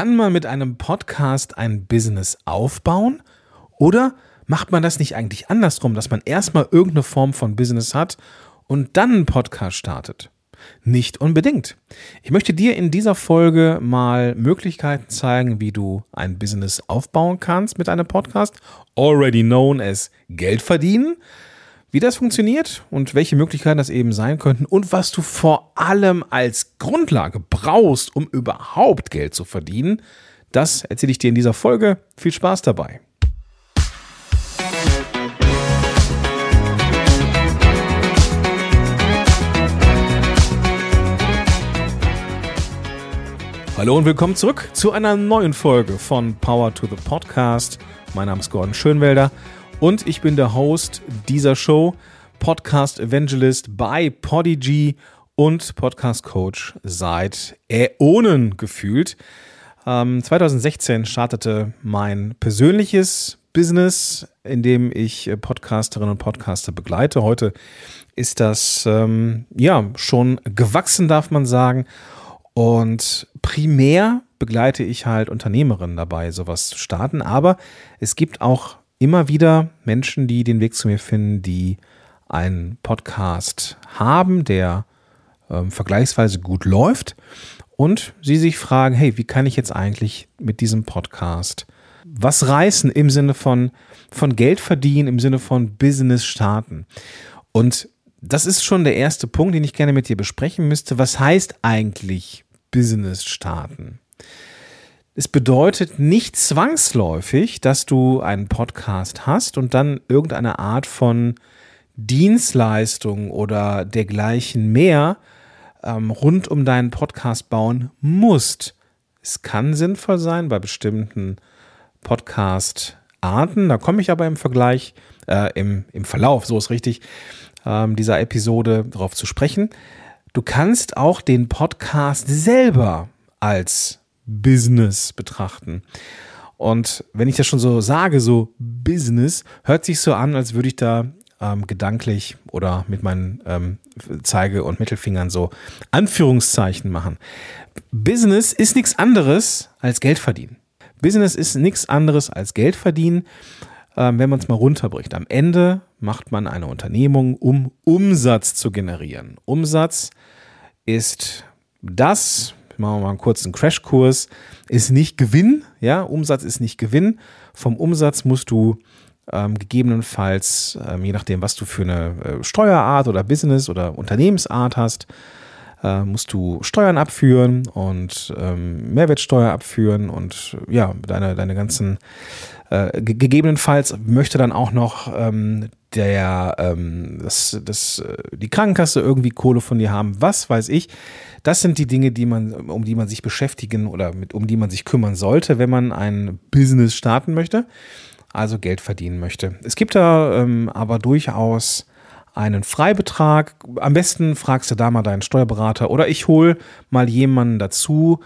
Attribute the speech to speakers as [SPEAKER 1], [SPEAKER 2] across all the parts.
[SPEAKER 1] Kann man mit einem Podcast ein Business aufbauen? Oder macht man das nicht eigentlich andersrum, dass man erstmal irgendeine Form von Business hat und dann einen Podcast startet? Nicht unbedingt. Ich möchte dir in dieser Folge mal Möglichkeiten zeigen, wie du ein Business aufbauen kannst mit einem Podcast, already known as Geld verdienen wie das funktioniert und welche Möglichkeiten das eben sein könnten und was du vor allem als Grundlage brauchst, um überhaupt Geld zu verdienen, das erzähle ich dir in dieser Folge. Viel Spaß dabei. Hallo und willkommen zurück zu einer neuen Folge von Power to the Podcast. Mein Name ist Gordon Schönwelder und ich bin der Host dieser Show, Podcast Evangelist bei Podigy und Podcast Coach seit Äonen gefühlt. Ähm, 2016 startete mein persönliches Business, in dem ich Podcasterinnen und Podcaster begleite. Heute ist das ähm, ja schon gewachsen, darf man sagen. Und primär begleite ich halt Unternehmerinnen dabei, sowas zu starten. Aber es gibt auch immer wieder Menschen, die den Weg zu mir finden, die einen Podcast haben, der ähm, vergleichsweise gut läuft und sie sich fragen, hey, wie kann ich jetzt eigentlich mit diesem Podcast was reißen im Sinne von, von Geld verdienen, im Sinne von Business starten? Und das ist schon der erste Punkt, den ich gerne mit dir besprechen müsste. Was heißt eigentlich Business starten? Es bedeutet nicht zwangsläufig, dass du einen Podcast hast und dann irgendeine Art von Dienstleistung oder dergleichen mehr ähm, rund um deinen Podcast bauen musst. Es kann sinnvoll sein bei bestimmten Podcast-Arten. Da komme ich aber im Vergleich, äh, im, im Verlauf, so ist richtig, ähm, dieser Episode darauf zu sprechen. Du kannst auch den Podcast selber als Business betrachten. Und wenn ich das schon so sage, so Business, hört sich so an, als würde ich da ähm, gedanklich oder mit meinen ähm, Zeige- und Mittelfingern so Anführungszeichen machen. Business ist nichts anderes als Geld verdienen. Business ist nichts anderes als Geld verdienen, ähm, wenn man es mal runterbricht. Am Ende macht man eine Unternehmung, um Umsatz zu generieren. Umsatz ist das, machen wir mal einen kurzen Crashkurs, ist nicht Gewinn, ja, Umsatz ist nicht Gewinn. Vom Umsatz musst du ähm, gegebenenfalls, ähm, je nachdem, was du für eine äh, Steuerart oder Business oder Unternehmensart hast, äh, musst du Steuern abführen und ähm, Mehrwertsteuer abführen und ja, deine, deine ganzen äh, gegebenenfalls möchte dann auch noch ähm, der ähm, das, das, äh, die Krankenkasse irgendwie Kohle von dir haben, was weiß ich. Das sind die Dinge, die man, um die man sich beschäftigen oder mit, um die man sich kümmern sollte, wenn man ein Business starten möchte, also Geld verdienen möchte. Es gibt da ähm, aber durchaus einen Freibetrag. Am besten fragst du da mal deinen Steuerberater oder ich hole mal jemanden dazu,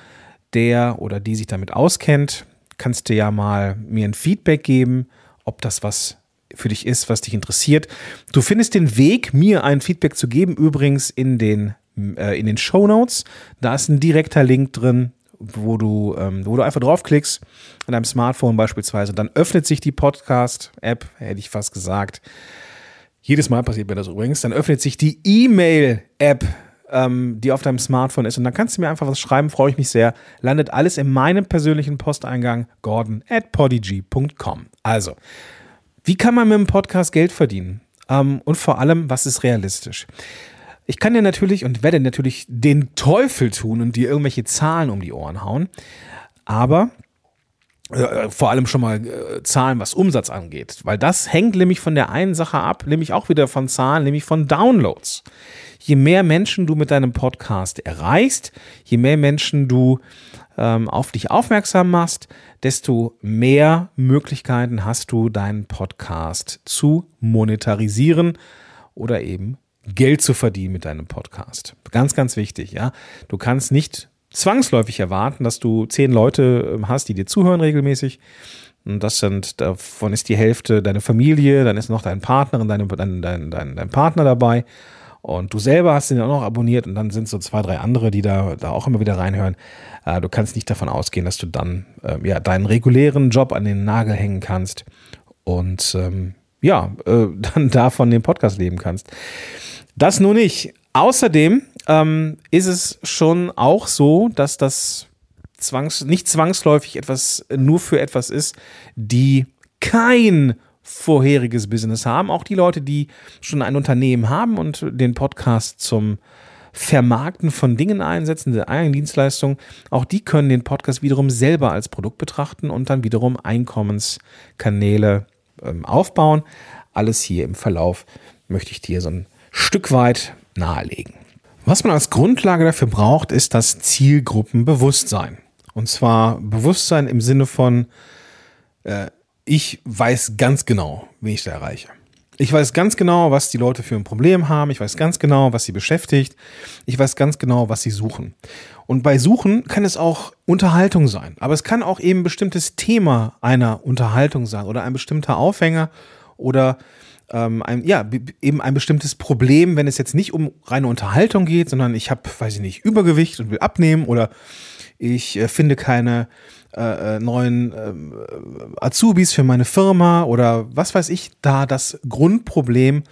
[SPEAKER 1] der oder die sich damit auskennt. Kannst du ja mal mir ein Feedback geben, ob das was für dich ist, was dich interessiert. Du findest den Weg, mir ein Feedback zu geben, übrigens in den, äh, in den Show Notes. Da ist ein direkter Link drin, wo du, ähm, wo du einfach draufklickst, an deinem Smartphone beispielsweise. Dann öffnet sich die Podcast-App, hätte ich fast gesagt. Jedes Mal passiert mir das übrigens. Dann öffnet sich die E-Mail-App, ähm, die auf deinem Smartphone ist. Und dann kannst du mir einfach was schreiben, freue ich mich sehr. Landet alles in meinem persönlichen Posteingang, gordon at podigy.com. Also, wie kann man mit dem Podcast Geld verdienen? Ähm, und vor allem, was ist realistisch? Ich kann dir natürlich und werde natürlich den Teufel tun und dir irgendwelche Zahlen um die Ohren hauen. Aber äh, vor allem schon mal äh, Zahlen, was Umsatz angeht, weil das hängt nämlich von der einen Sache ab, nämlich auch wieder von Zahlen, nämlich von Downloads. Je mehr Menschen du mit deinem Podcast erreichst, je mehr Menschen du ähm, auf dich aufmerksam machst, desto mehr Möglichkeiten hast du, deinen Podcast zu monetarisieren oder eben Geld zu verdienen mit deinem Podcast. Ganz, ganz wichtig, ja. Du kannst nicht zwangsläufig erwarten, dass du zehn Leute ähm, hast, die dir zuhören regelmäßig. Und das sind, davon ist die Hälfte deine Familie, dann ist noch dein Partner und dein, dein, dein, dein Partner dabei. Und du selber hast ihn auch noch abonniert und dann sind so zwei, drei andere, die da, da auch immer wieder reinhören. Äh, du kannst nicht davon ausgehen, dass du dann äh, ja, deinen regulären Job an den Nagel hängen kannst und ähm, ja, äh, dann davon den Podcast leben kannst. Das nur nicht. Außerdem ähm, ist es schon auch so, dass das zwangs nicht zwangsläufig etwas nur für etwas ist, die kein vorheriges Business haben. Auch die Leute, die schon ein Unternehmen haben und den Podcast zum Vermarkten von Dingen einsetzen, der eigenen Dienstleistung, auch die können den Podcast wiederum selber als Produkt betrachten und dann wiederum Einkommenskanäle ähm, aufbauen. Alles hier im Verlauf möchte ich dir so ein Stück weit nahelegen. Was man als Grundlage dafür braucht, ist das Zielgruppenbewusstsein. Und zwar Bewusstsein im Sinne von, äh, ich weiß ganz genau, wen ich da erreiche. Ich weiß ganz genau, was die Leute für ein Problem haben. Ich weiß ganz genau, was sie beschäftigt. Ich weiß ganz genau, was sie suchen. Und bei Suchen kann es auch Unterhaltung sein. Aber es kann auch eben ein bestimmtes Thema einer Unterhaltung sein oder ein bestimmter Aufhänger oder ähm, ein, ja, eben ein bestimmtes Problem, wenn es jetzt nicht um reine Unterhaltung geht, sondern ich habe, weiß ich nicht, Übergewicht und will abnehmen oder ich äh, finde keine äh, äh, neuen äh, Azubis für meine Firma oder was weiß ich da das Grundproblem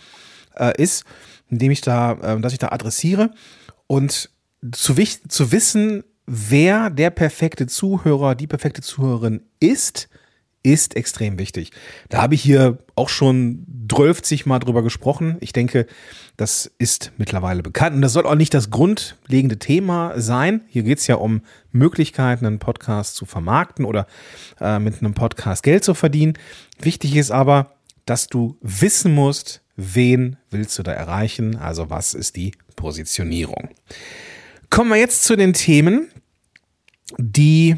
[SPEAKER 1] äh, ist, indem ich da, äh, dass ich da adressiere. Und zu, zu wissen, wer der perfekte Zuhörer, die perfekte Zuhörerin ist, ist extrem wichtig. Da habe ich hier auch schon 12 Mal drüber gesprochen. Ich denke, das ist mittlerweile bekannt. Und das soll auch nicht das grundlegende Thema sein. Hier geht es ja um Möglichkeiten, einen Podcast zu vermarkten oder äh, mit einem Podcast Geld zu verdienen. Wichtig ist aber, dass du wissen musst, wen willst du da erreichen. Also was ist die Positionierung. Kommen wir jetzt zu den Themen, die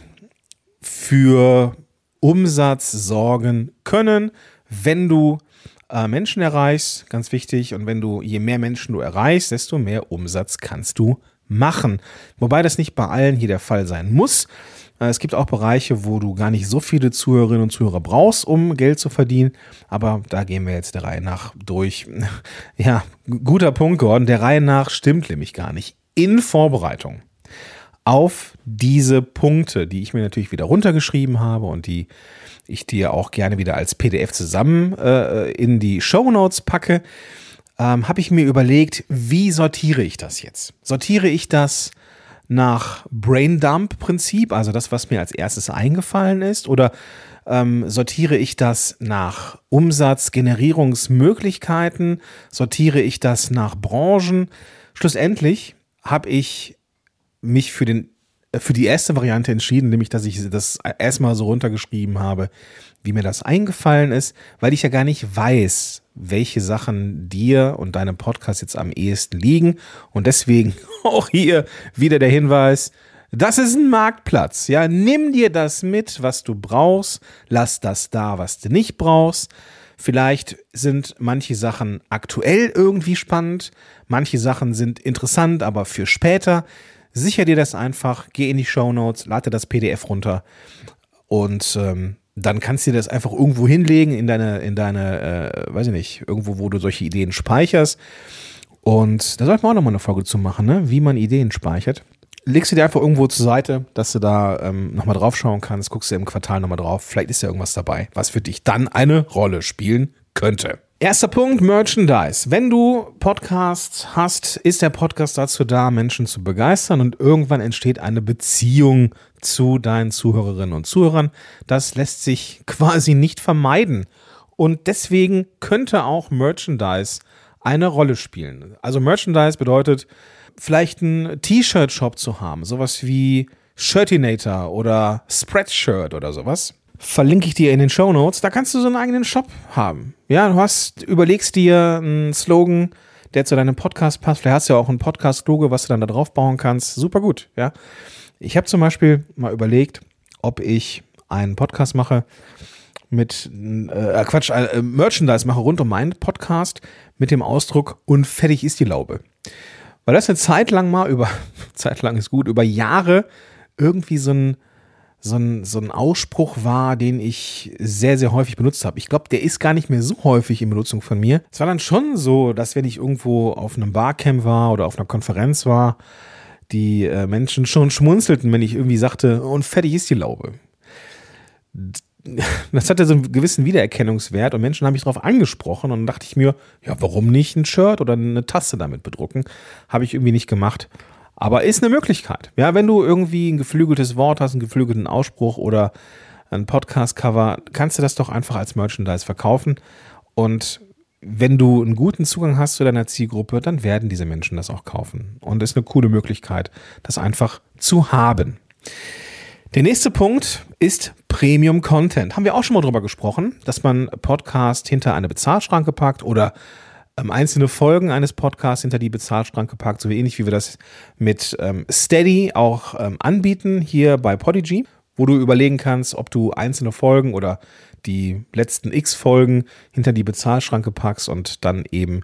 [SPEAKER 1] für Umsatz sorgen können, wenn du äh, Menschen erreichst, ganz wichtig. Und wenn du, je mehr Menschen du erreichst, desto mehr Umsatz kannst du machen. Wobei das nicht bei allen hier der Fall sein muss. Äh, es gibt auch Bereiche, wo du gar nicht so viele Zuhörerinnen und Zuhörer brauchst, um Geld zu verdienen. Aber da gehen wir jetzt der Reihe nach durch. Ja, guter Punkt, Gordon. Der Reihe nach stimmt nämlich gar nicht. In Vorbereitung auf diese Punkte, die ich mir natürlich wieder runtergeschrieben habe und die ich dir auch gerne wieder als PDF zusammen äh, in die Show Notes packe, ähm, habe ich mir überlegt, wie sortiere ich das jetzt? Sortiere ich das nach Braindump-Prinzip, also das, was mir als erstes eingefallen ist, oder ähm, sortiere ich das nach Umsatzgenerierungsmöglichkeiten? Sortiere ich das nach Branchen? Schlussendlich habe ich mich für den äh, für die erste Variante entschieden, nämlich dass ich das erstmal so runtergeschrieben habe, wie mir das eingefallen ist, weil ich ja gar nicht weiß, welche Sachen dir und deinem Podcast jetzt am ehesten liegen. Und deswegen auch hier wieder der Hinweis, das ist ein Marktplatz. Ja, nimm dir das mit, was du brauchst. Lass das da, was du nicht brauchst. Vielleicht sind manche Sachen aktuell irgendwie spannend. Manche Sachen sind interessant, aber für später. Sicher dir das einfach, geh in die Show Notes, lade das PDF runter und ähm, dann kannst du dir das einfach irgendwo hinlegen in deine, in deine, äh, weiß ich nicht, irgendwo, wo du solche Ideen speicherst. Und da sollten wir auch nochmal eine Folge zu machen, ne? wie man Ideen speichert. Legst du dir einfach irgendwo zur Seite, dass du da ähm, nochmal drauf schauen kannst, guckst du im Quartal nochmal drauf, vielleicht ist ja irgendwas dabei, was für dich dann eine Rolle spielen könnte. Erster Punkt, Merchandise. Wenn du Podcasts hast, ist der Podcast dazu da, Menschen zu begeistern und irgendwann entsteht eine Beziehung zu deinen Zuhörerinnen und Zuhörern. Das lässt sich quasi nicht vermeiden. Und deswegen könnte auch Merchandise eine Rolle spielen. Also Merchandise bedeutet, vielleicht einen T-Shirt-Shop zu haben, sowas wie Shirtinator oder Spreadshirt oder sowas verlinke ich dir in den Show Notes. Da kannst du so einen eigenen Shop haben. Ja, du hast, überlegst dir einen Slogan, der zu deinem Podcast passt. Vielleicht hast du ja auch ein Podcast-Logo, was du dann da drauf bauen kannst. Super gut, ja. Ich habe zum Beispiel mal überlegt, ob ich einen Podcast mache mit, äh, Quatsch, äh, Merchandise mache rund um meinen Podcast mit dem Ausdruck und fertig ist die Laube. Weil das eine Zeit lang mal über, Zeit lang ist gut, über Jahre irgendwie so ein, so ein, so ein Ausspruch war, den ich sehr, sehr häufig benutzt habe. Ich glaube, der ist gar nicht mehr so häufig in Benutzung von mir. Es war dann schon so, dass wenn ich irgendwo auf einem Barcamp war oder auf einer Konferenz war, die äh, Menschen schon schmunzelten, wenn ich irgendwie sagte, und fertig ist die Laube. Das hatte so einen gewissen Wiedererkennungswert und Menschen haben mich darauf angesprochen und dann dachte ich mir, ja, warum nicht ein Shirt oder eine Tasse damit bedrucken? Habe ich irgendwie nicht gemacht. Aber ist eine Möglichkeit. Ja, wenn du irgendwie ein geflügeltes Wort hast, einen geflügelten Ausspruch oder ein Podcast-Cover, kannst du das doch einfach als Merchandise verkaufen. Und wenn du einen guten Zugang hast zu deiner Zielgruppe, dann werden diese Menschen das auch kaufen. Und ist eine coole Möglichkeit, das einfach zu haben. Der nächste Punkt ist Premium Content. Haben wir auch schon mal drüber gesprochen, dass man Podcast hinter eine Bezahlschranke packt oder ähm, einzelne Folgen eines Podcasts hinter die Bezahlschranke packt, so ähnlich wie wir das mit ähm, Steady auch ähm, anbieten hier bei Podigy, wo du überlegen kannst, ob du einzelne Folgen oder die letzten X Folgen hinter die Bezahlschranke packst und dann eben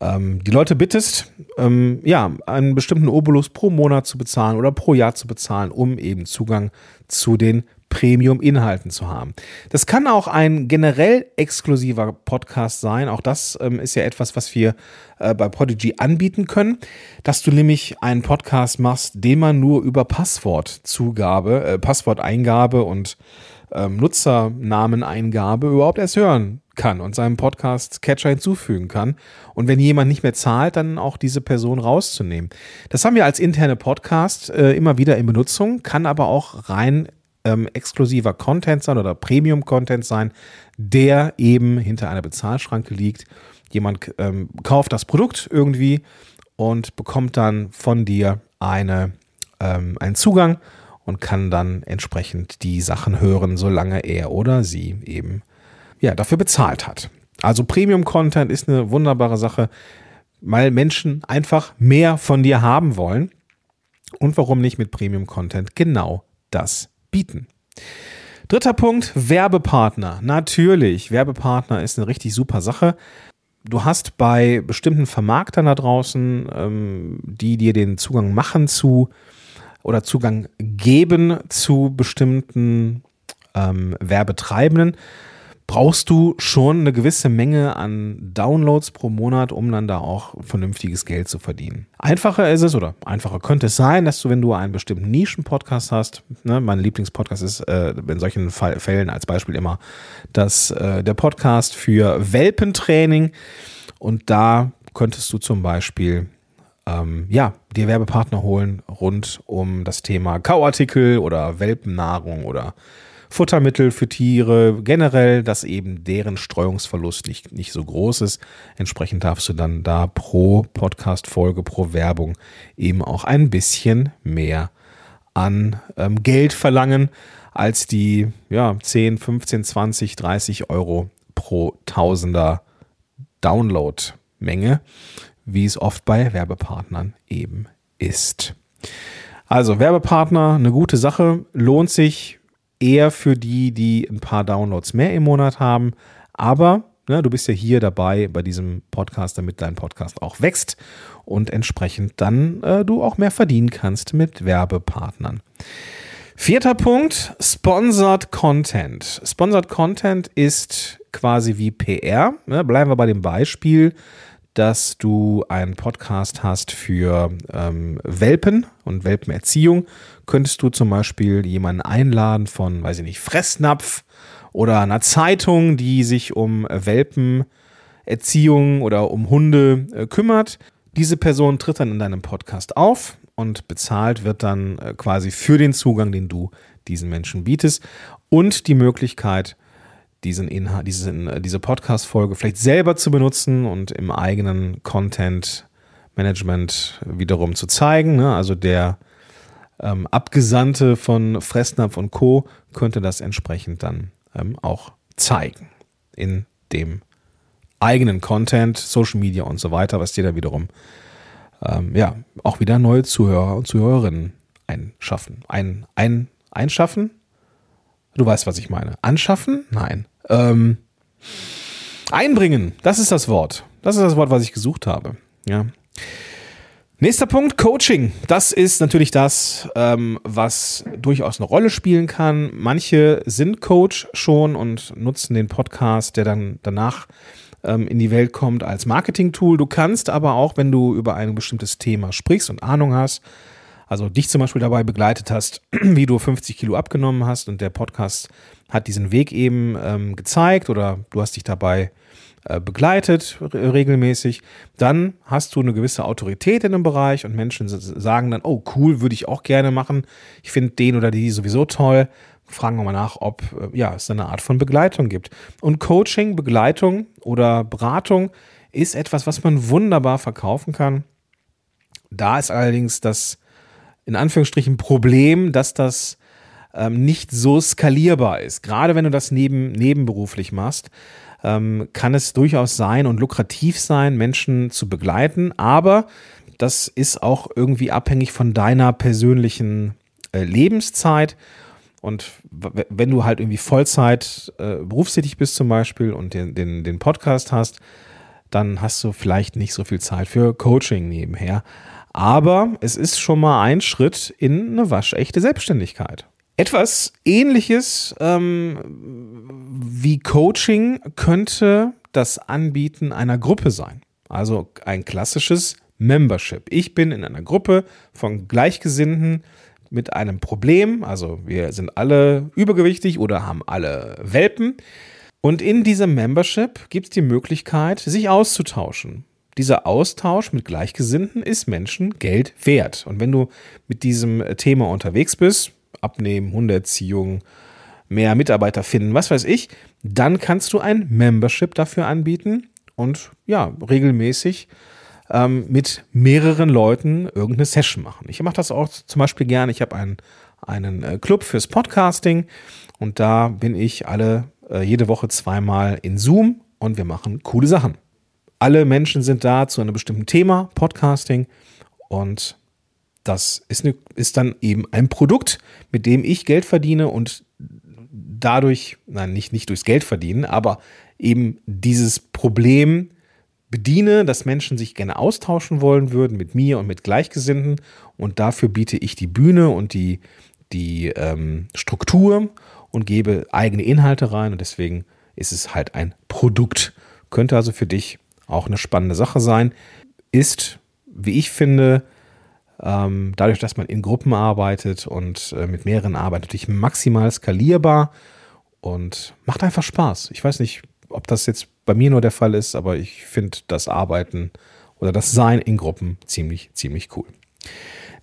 [SPEAKER 1] ähm, die Leute bittest, ähm, ja, einen bestimmten Obolus pro Monat zu bezahlen oder pro Jahr zu bezahlen, um eben Zugang zu den Premium-Inhalten zu haben. Das kann auch ein generell exklusiver Podcast sein. Auch das ähm, ist ja etwas, was wir äh, bei Podigy anbieten können, dass du nämlich einen Podcast machst, den man nur über Passwortzugabe, äh, Passworteingabe und ähm, Nutzernameneingabe überhaupt erst hören kann und seinem Podcast Catcher hinzufügen kann. Und wenn jemand nicht mehr zahlt, dann auch diese Person rauszunehmen. Das haben wir als interne Podcast äh, immer wieder in Benutzung, kann aber auch rein ähm, exklusiver Content sein oder Premium-Content sein, der eben hinter einer Bezahlschranke liegt. Jemand ähm, kauft das Produkt irgendwie und bekommt dann von dir eine, ähm, einen Zugang und kann dann entsprechend die Sachen hören, solange er oder sie eben ja, dafür bezahlt hat. Also Premium-Content ist eine wunderbare Sache, weil Menschen einfach mehr von dir haben wollen. Und warum nicht mit Premium-Content genau das bieten. Dritter Punkt, Werbepartner. Natürlich, Werbepartner ist eine richtig super Sache. Du hast bei bestimmten Vermarktern da draußen, ähm, die dir den Zugang machen zu oder Zugang geben zu bestimmten ähm, Werbetreibenden, brauchst du schon eine gewisse Menge an Downloads pro Monat, um dann da auch vernünftiges Geld zu verdienen. Einfacher ist es oder einfacher könnte es sein, dass du, wenn du einen bestimmten Nischen-Podcast hast, ne, mein Lieblingspodcast ist äh, in solchen Fall, Fällen als Beispiel immer dass äh, der Podcast für Welpentraining und da könntest du zum Beispiel ähm, ja, dir Werbepartner holen rund um das Thema Kauartikel oder Welpennahrung oder Futtermittel für Tiere, generell, dass eben deren Streuungsverlust nicht, nicht so groß ist. Entsprechend darfst du dann da pro Podcast-Folge, pro Werbung eben auch ein bisschen mehr an ähm, Geld verlangen als die ja, 10, 15, 20, 30 Euro pro Tausender Download-Menge, wie es oft bei Werbepartnern eben ist. Also Werbepartner, eine gute Sache, lohnt sich, eher für die, die ein paar Downloads mehr im Monat haben. Aber ne, du bist ja hier dabei bei diesem Podcast, damit dein Podcast auch wächst und entsprechend dann äh, du auch mehr verdienen kannst mit Werbepartnern. Vierter Punkt, Sponsored Content. Sponsored Content ist quasi wie PR. Ne? Bleiben wir bei dem Beispiel dass du einen Podcast hast für ähm, Welpen und Welpenerziehung, könntest du zum Beispiel jemanden einladen von, weiß ich nicht, Fressnapf oder einer Zeitung, die sich um Welpenerziehung oder um Hunde äh, kümmert. Diese Person tritt dann in deinem Podcast auf und bezahlt wird dann äh, quasi für den Zugang, den du diesen Menschen bietest und die Möglichkeit, diesen Inhalt, diesen, äh, diese Podcast-Folge vielleicht selber zu benutzen und im eigenen Content-Management wiederum zu zeigen. Ne? Also der ähm, Abgesandte von Fressnapf und Co. könnte das entsprechend dann ähm, auch zeigen in dem eigenen Content, Social Media und so weiter, was dir da wiederum ähm, ja auch wieder neue Zuhörer und Zuhörerinnen einschaffen. Ein, ein, einschaffen? Du weißt, was ich meine. Anschaffen? Nein. Ähm, einbringen, das ist das Wort. Das ist das Wort, was ich gesucht habe. Ja. Nächster Punkt, Coaching. Das ist natürlich das, ähm, was durchaus eine Rolle spielen kann. Manche sind Coach schon und nutzen den Podcast, der dann danach ähm, in die Welt kommt, als Marketing-Tool. Du kannst aber auch, wenn du über ein bestimmtes Thema sprichst und Ahnung hast, also dich zum Beispiel dabei begleitet hast, wie du 50 Kilo abgenommen hast und der Podcast hat diesen Weg eben ähm, gezeigt oder du hast dich dabei äh, begleitet regelmäßig, dann hast du eine gewisse Autorität in dem Bereich und Menschen sagen dann, oh cool, würde ich auch gerne machen. Ich finde den oder die sowieso toll. Fragen wir mal nach, ob äh, ja, es eine Art von Begleitung gibt. Und Coaching, Begleitung oder Beratung ist etwas, was man wunderbar verkaufen kann. Da ist allerdings das in Anführungsstrichen Problem, dass das ähm, nicht so skalierbar ist. Gerade wenn du das neben, nebenberuflich machst, ähm, kann es durchaus sein und lukrativ sein, Menschen zu begleiten, aber das ist auch irgendwie abhängig von deiner persönlichen äh, Lebenszeit. Und wenn du halt irgendwie Vollzeit äh, berufstätig bist zum Beispiel und den, den, den Podcast hast, dann hast du vielleicht nicht so viel Zeit für Coaching nebenher. Aber es ist schon mal ein Schritt in eine waschechte Selbstständigkeit. Etwas ähnliches ähm, wie Coaching könnte das Anbieten einer Gruppe sein. Also ein klassisches Membership. Ich bin in einer Gruppe von Gleichgesinnten mit einem Problem. Also wir sind alle übergewichtig oder haben alle Welpen. Und in diesem Membership gibt es die Möglichkeit, sich auszutauschen. Dieser Austausch mit Gleichgesinnten ist Menschen Geld wert. Und wenn du mit diesem Thema unterwegs bist, abnehmen, Hundeerziehung, mehr Mitarbeiter finden, was weiß ich, dann kannst du ein Membership dafür anbieten und ja, regelmäßig ähm, mit mehreren Leuten irgendeine Session machen. Ich mache das auch zum Beispiel gerne. Ich habe einen, einen äh, Club fürs Podcasting und da bin ich alle äh, jede Woche zweimal in Zoom und wir machen coole Sachen. Alle Menschen sind da zu einem bestimmten Thema, Podcasting und das ist, eine, ist dann eben ein Produkt, mit dem ich Geld verdiene und dadurch, nein, nicht, nicht durchs Geld verdienen, aber eben dieses Problem bediene, dass Menschen sich gerne austauschen wollen würden mit mir und mit Gleichgesinnten. Und dafür biete ich die Bühne und die, die ähm, Struktur und gebe eigene Inhalte rein. Und deswegen ist es halt ein Produkt. Könnte also für dich auch eine spannende Sache sein. Ist, wie ich finde, ähm, dadurch, dass man in Gruppen arbeitet und äh, mit mehreren arbeitet, natürlich maximal skalierbar und macht einfach Spaß. Ich weiß nicht, ob das jetzt bei mir nur der Fall ist, aber ich finde das Arbeiten oder das Sein in Gruppen ziemlich, ziemlich cool.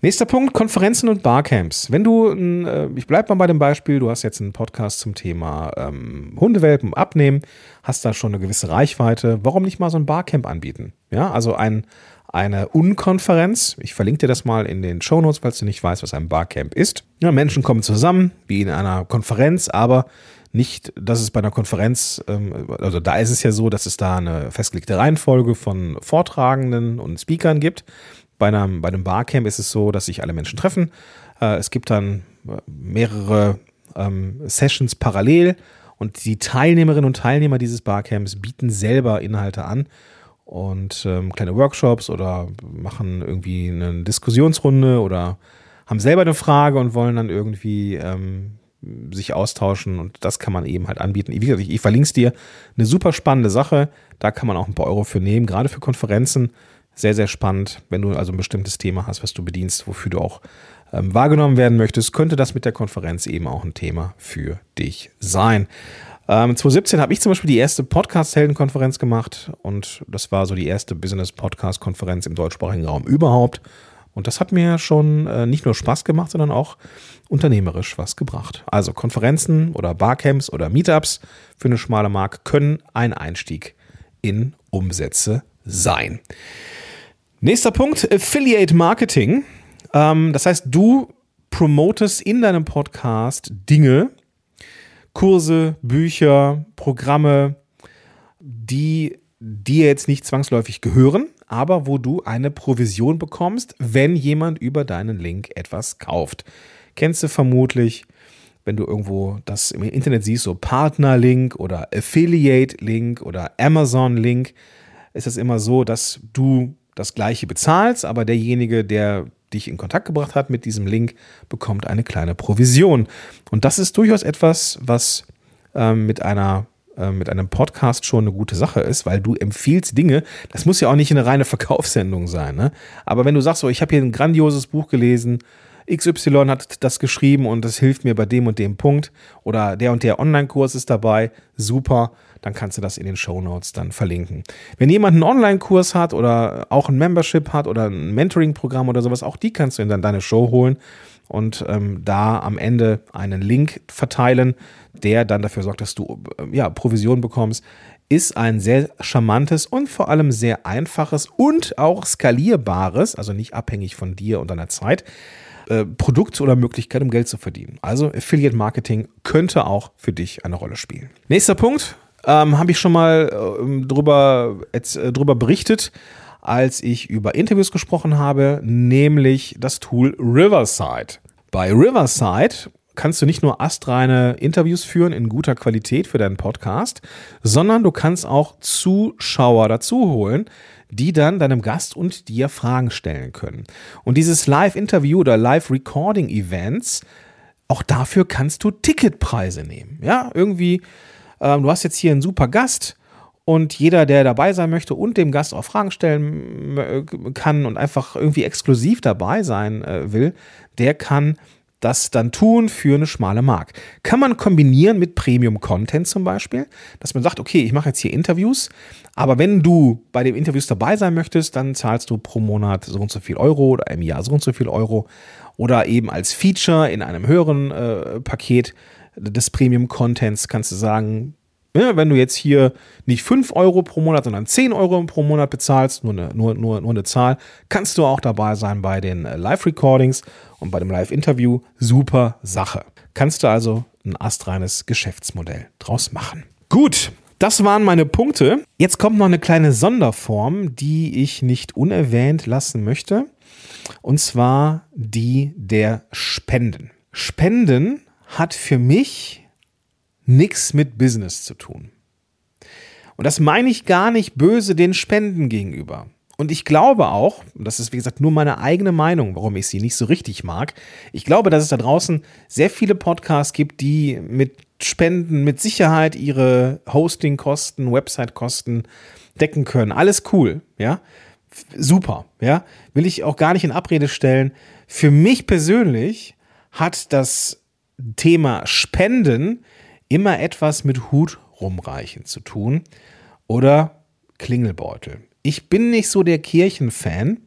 [SPEAKER 1] Nächster Punkt, Konferenzen und Barcamps. Wenn du, äh, ich bleibe mal bei dem Beispiel, du hast jetzt einen Podcast zum Thema ähm, Hundewelpen abnehmen, hast da schon eine gewisse Reichweite, warum nicht mal so ein Barcamp anbieten? Ja, also ein, eine Unkonferenz. Ich verlinke dir das mal in den Show Notes, falls du nicht weißt, was ein Barcamp ist. Ja, Menschen kommen zusammen, wie in einer Konferenz, aber nicht, dass es bei einer Konferenz, ähm, also da ist es ja so, dass es da eine festgelegte Reihenfolge von Vortragenden und Speakern gibt. Bei einem, bei einem Barcamp ist es so, dass sich alle Menschen treffen. Äh, es gibt dann äh, mehrere ähm, Sessions parallel und die Teilnehmerinnen und Teilnehmer dieses Barcamps bieten selber Inhalte an und ähm, kleine Workshops oder machen irgendwie eine Diskussionsrunde oder haben selber eine Frage und wollen dann irgendwie ähm, sich austauschen und das kann man eben halt anbieten. Wie gesagt, ich, ich verlinke es dir. Eine super spannende Sache. Da kann man auch ein paar Euro für nehmen, gerade für Konferenzen. Sehr, sehr spannend, wenn du also ein bestimmtes Thema hast, was du bedienst, wofür du auch ähm, wahrgenommen werden möchtest, könnte das mit der Konferenz eben auch ein Thema für dich sein. Ähm, 2017 habe ich zum Beispiel die erste Podcast-Heldenkonferenz gemacht und das war so die erste Business-Podcast-Konferenz im deutschsprachigen Raum überhaupt. Und das hat mir schon äh, nicht nur Spaß gemacht, sondern auch unternehmerisch was gebracht. Also Konferenzen oder Barcamps oder Meetups für eine schmale Marke können ein Einstieg in Umsätze sein. Nächster Punkt, Affiliate Marketing. Ähm, das heißt, du promotest in deinem Podcast Dinge, Kurse, Bücher, Programme, die dir jetzt nicht zwangsläufig gehören, aber wo du eine Provision bekommst, wenn jemand über deinen Link etwas kauft. Kennst du vermutlich, wenn du irgendwo das im Internet siehst, so Partnerlink oder Affiliate-Link oder Amazon-Link, ist es immer so, dass du das gleiche bezahlst, aber derjenige, der dich in Kontakt gebracht hat mit diesem Link, bekommt eine kleine Provision. Und das ist durchaus etwas, was ähm, mit einer äh, mit einem Podcast schon eine gute Sache ist, weil du empfiehlst Dinge. Das muss ja auch nicht eine reine Verkaufssendung sein. Ne? Aber wenn du sagst, so, ich habe hier ein grandioses Buch gelesen, XY hat das geschrieben und das hilft mir bei dem und dem Punkt oder der und der Online-Kurs ist dabei, super, dann kannst du das in den Show Notes dann verlinken. Wenn jemand einen Online-Kurs hat oder auch ein Membership hat oder ein Mentoring-Programm oder sowas, auch die kannst du in deine Show holen und ähm, da am Ende einen Link verteilen, der dann dafür sorgt, dass du äh, ja, Provision bekommst, ist ein sehr charmantes und vor allem sehr einfaches und auch skalierbares, also nicht abhängig von dir und deiner Zeit, äh, Produkt oder Möglichkeit, um Geld zu verdienen. Also Affiliate Marketing könnte auch für dich eine Rolle spielen. Nächster Punkt, ähm, habe ich schon mal äh, drüber, äh, drüber berichtet, als ich über Interviews gesprochen habe, nämlich das Tool Riverside. Bei Riverside kannst du nicht nur astreine Interviews führen in guter Qualität für deinen Podcast, sondern du kannst auch Zuschauer dazu holen, die dann deinem Gast und dir Fragen stellen können. Und dieses Live-Interview oder Live-Recording-Events, auch dafür kannst du Ticketpreise nehmen. Ja, irgendwie, ähm, du hast jetzt hier einen super Gast und jeder, der dabei sein möchte und dem Gast auch Fragen stellen kann und einfach irgendwie exklusiv dabei sein äh, will, der kann das dann tun für eine schmale Mark. Kann man kombinieren mit Premium-Content zum Beispiel, dass man sagt, okay, ich mache jetzt hier Interviews, aber wenn du bei den Interviews dabei sein möchtest, dann zahlst du pro Monat so und so viel Euro oder im Jahr so und so viel Euro oder eben als Feature in einem höheren äh, Paket des Premium-Contents kannst du sagen, ja, wenn du jetzt hier nicht 5 Euro pro Monat, sondern 10 Euro pro Monat bezahlst, nur eine, nur, nur, nur eine Zahl, kannst du auch dabei sein bei den äh, Live-Recordings und bei dem Live-Interview. Super Sache. Kannst du also ein astreines Geschäftsmodell draus machen. Gut, das waren meine Punkte. Jetzt kommt noch eine kleine Sonderform, die ich nicht unerwähnt lassen möchte. Und zwar die der Spenden. Spenden hat für mich nichts mit Business zu tun. Und das meine ich gar nicht böse den Spenden gegenüber. Und ich glaube auch, das ist wie gesagt nur meine eigene Meinung, warum ich sie nicht so richtig mag, ich glaube, dass es da draußen sehr viele Podcasts gibt, die mit Spenden mit Sicherheit ihre Hostingkosten, Websitekosten decken können. Alles cool, ja. Super, ja. Will ich auch gar nicht in Abrede stellen. Für mich persönlich hat das Thema Spenden immer etwas mit Hut rumreichen zu tun oder Klingelbeutel. Ich bin nicht so der Kirchenfan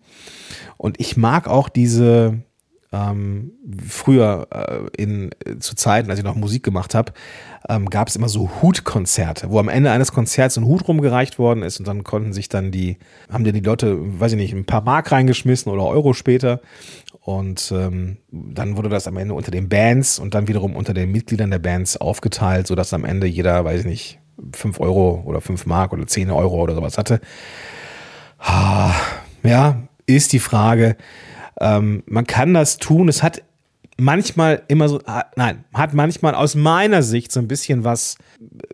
[SPEAKER 1] und ich mag auch diese ähm, früher äh, in, äh, zu Zeiten, als ich noch Musik gemacht habe, ähm, gab es immer so Hutkonzerte, wo am Ende eines Konzerts ein Hut rumgereicht worden ist und dann konnten sich dann die, haben dann die Leute, weiß ich nicht, ein paar Mark reingeschmissen oder Euro später und ähm, dann wurde das am Ende unter den Bands und dann wiederum unter den Mitgliedern der Bands aufgeteilt, sodass am Ende jeder, weiß ich nicht, 5 Euro oder 5 Mark oder 10 Euro oder sowas hatte. Ja, ist die Frage. Ähm, man kann das tun. Es hat manchmal immer so, nein, hat manchmal aus meiner Sicht so ein bisschen was,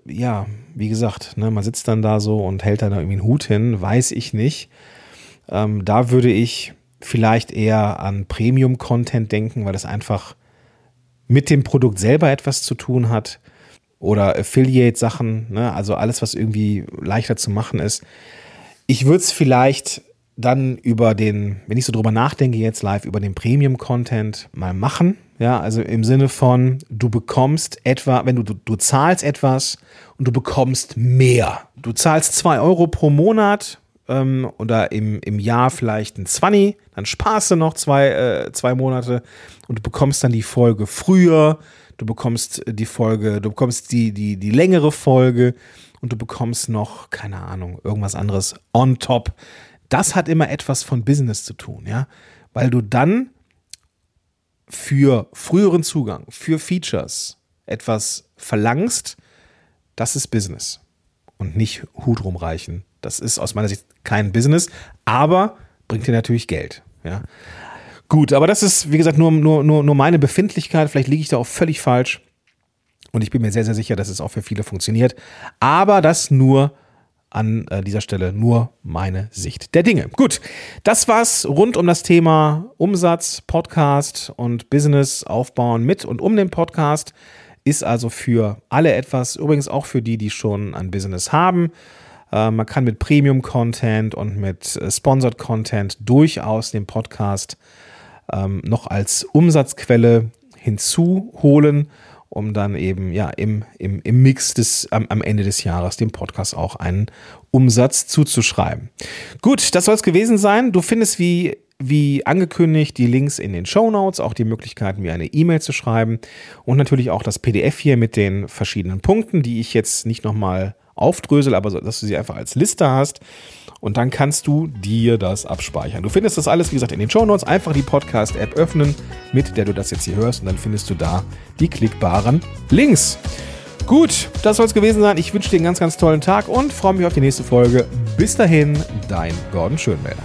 [SPEAKER 1] ja, wie gesagt, ne, man sitzt dann da so und hält dann irgendwie einen Hut hin, weiß ich nicht. Ähm, da würde ich vielleicht eher an Premium-Content denken, weil das einfach mit dem Produkt selber etwas zu tun hat oder Affiliate-Sachen, ne? also alles, was irgendwie leichter zu machen ist. Ich würde es vielleicht dann über den, wenn ich so drüber nachdenke jetzt live, über den Premium-Content mal machen. Ja, also im Sinne von, du bekommst etwa, wenn du, du, du zahlst etwas und du bekommst mehr. Du zahlst zwei Euro pro Monat ähm, oder im, im Jahr vielleicht ein 20, dann sparst du noch zwei, äh, zwei Monate und du bekommst dann die Folge früher, du bekommst die Folge, du bekommst die, die, die längere Folge und du bekommst noch, keine Ahnung, irgendwas anderes on top. Das hat immer etwas von Business zu tun, ja, weil du dann für früheren Zugang, für Features etwas verlangst, das ist Business und nicht Hut rumreichen das ist aus meiner Sicht kein Business, aber bringt dir natürlich Geld. Ja. Gut, aber das ist, wie gesagt, nur, nur, nur, nur meine Befindlichkeit. Vielleicht liege ich da auch völlig falsch. Und ich bin mir sehr, sehr sicher, dass es auch für viele funktioniert. Aber das nur an äh, dieser Stelle nur meine Sicht der Dinge. Gut, das war's rund um das Thema Umsatz, Podcast und Business aufbauen mit und um den Podcast. Ist also für alle etwas, übrigens auch für die, die schon ein Business haben. Äh, man kann mit Premium-Content und mit äh, Sponsored Content durchaus den Podcast ähm, noch als Umsatzquelle hinzuholen um dann eben ja im, im, im Mix des, am, am Ende des Jahres dem Podcast auch einen Umsatz zuzuschreiben. Gut, das soll es gewesen sein. Du findest wie wie angekündigt, die Links in den Show Notes, auch die Möglichkeit, mir eine E-Mail zu schreiben und natürlich auch das PDF hier mit den verschiedenen Punkten, die ich jetzt nicht nochmal aufdrösel, aber so, dass du sie einfach als Liste hast und dann kannst du dir das abspeichern. Du findest das alles, wie gesagt, in den Show Notes. Einfach die Podcast-App öffnen, mit der du das jetzt hier hörst und dann findest du da die klickbaren Links. Gut, das soll es gewesen sein. Ich wünsche dir einen ganz, ganz tollen Tag und freue mich auf die nächste Folge. Bis dahin, dein Gordon Schönwälder.